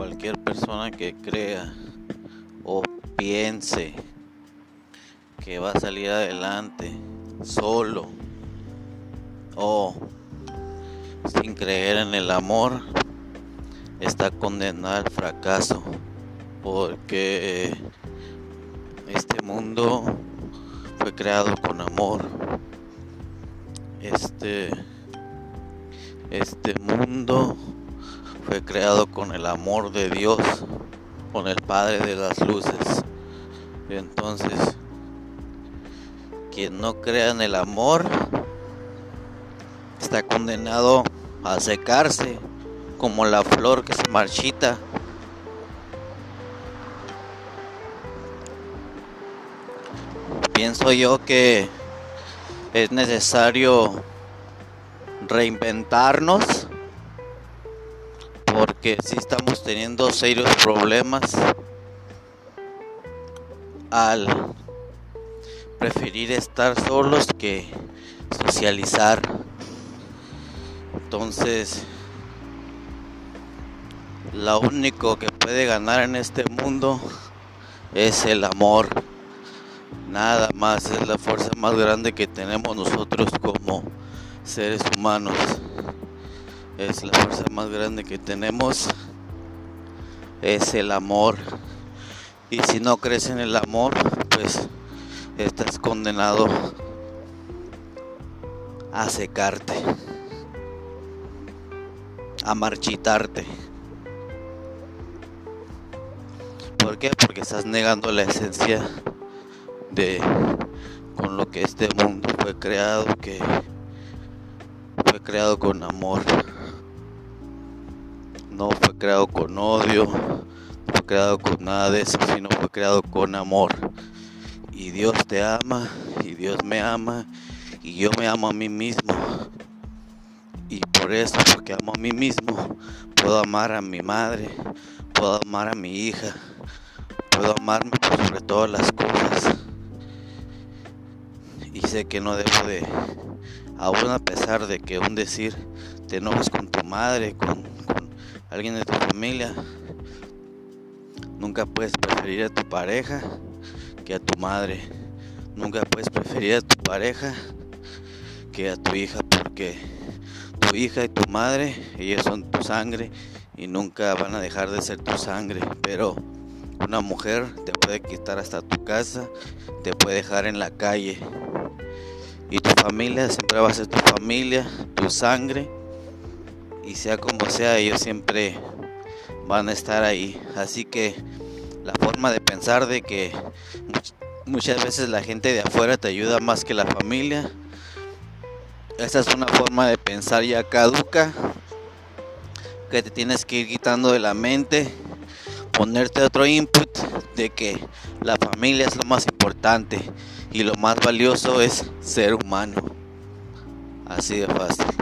cualquier persona que crea o piense que va a salir adelante solo o sin creer en el amor está condenado al fracaso porque este mundo fue creado con amor. Este este mundo fue creado con el amor de Dios, con el Padre de las luces. Entonces, quien no crea en el amor está condenado a secarse como la flor que se marchita. Pienso yo que es necesario reinventarnos porque si estamos teniendo serios problemas al preferir estar solos que socializar. Entonces, lo único que puede ganar en este mundo es el amor. Nada más es la fuerza más grande que tenemos nosotros como seres humanos. Es la fuerza más grande que tenemos. Es el amor. Y si no crees en el amor, pues estás condenado a secarte, a marchitarte. ¿Por qué? Porque estás negando la esencia de con lo que este mundo fue creado, que fue creado con amor. No fue creado con odio, no fue creado con nada de eso, sino fue creado con amor. Y Dios te ama, y Dios me ama, y yo me amo a mí mismo. Y por eso, porque amo a mí mismo, puedo amar a mi madre, puedo amar a mi hija, puedo amarme sobre todas las cosas. Y sé que no debo de aún a pesar de que un decir te enojas con tu madre, con, alguien de tu familia, nunca puedes preferir a tu pareja que a tu madre. Nunca puedes preferir a tu pareja que a tu hija porque tu hija y tu madre, ellas son tu sangre y nunca van a dejar de ser tu sangre. Pero una mujer te puede quitar hasta tu casa, te puede dejar en la calle y tu familia siempre va a ser tu familia, tu sangre. Y sea como sea, ellos siempre van a estar ahí. Así que la forma de pensar de que muchas veces la gente de afuera te ayuda más que la familia. Esa es una forma de pensar ya caduca que te tienes que ir quitando de la mente, ponerte otro input de que la familia es lo más importante y lo más valioso es ser humano. Así de fácil.